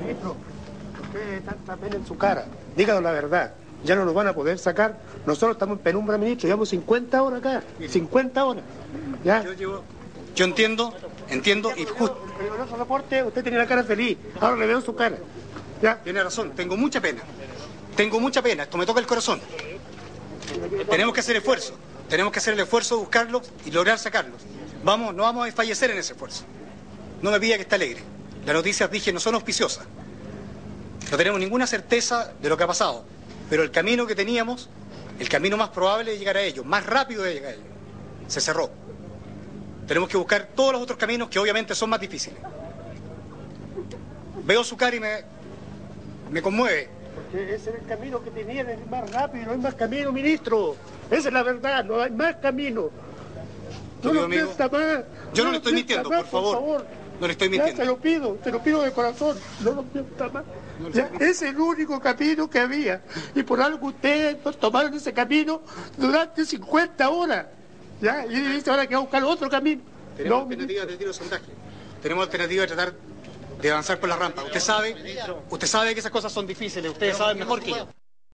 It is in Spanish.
Ministro, usted tanta pena en su cara. Díganos la verdad. Ya no nos van a poder sacar. Nosotros estamos en penumbra, ministro. Llevamos 50 horas acá. 50 horas. ¿Ya? Yo llevo... Yo entiendo, entiendo y justo... En otro reporte usted tenía la cara feliz. Ahora le veo su cara. ¿Ya? Tiene razón, tengo mucha pena. Tengo mucha pena, esto me toca el corazón. Tenemos que hacer esfuerzo. Tenemos que hacer el esfuerzo de buscarlos y lograr sacarlos. Vamos, no vamos a desfallecer en ese esfuerzo. No me pida que esté alegre. Las noticias, dije, no son auspiciosas. No tenemos ninguna certeza de lo que ha pasado. Pero el camino que teníamos, el camino más probable de llegar a ellos, más rápido de llegar a ellos, se cerró. Tenemos que buscar todos los otros caminos que obviamente son más difíciles. Veo su cara y me, me conmueve. Porque ese es el camino que tenían, es más rápido, no hay más camino, ministro. Esa es la verdad, no hay más camino. No lo amigo, más. yo no le lo estoy mintiendo, más, por favor. No le estoy Ya, mintiendo. te lo pido, te lo pido de corazón. No lo mienta más. Ya, es el único camino que había. Y por algo ustedes no tomaron ese camino durante 50 horas. ¿Ya? Y dice ahora que va a buscar otro camino. Tenemos No, alternativas de tiro sondaje. Tenemos alternativas de tratar de avanzar por la rampa. Usted sabe, usted sabe que esas cosas son difíciles, ustedes saben mejor que yo.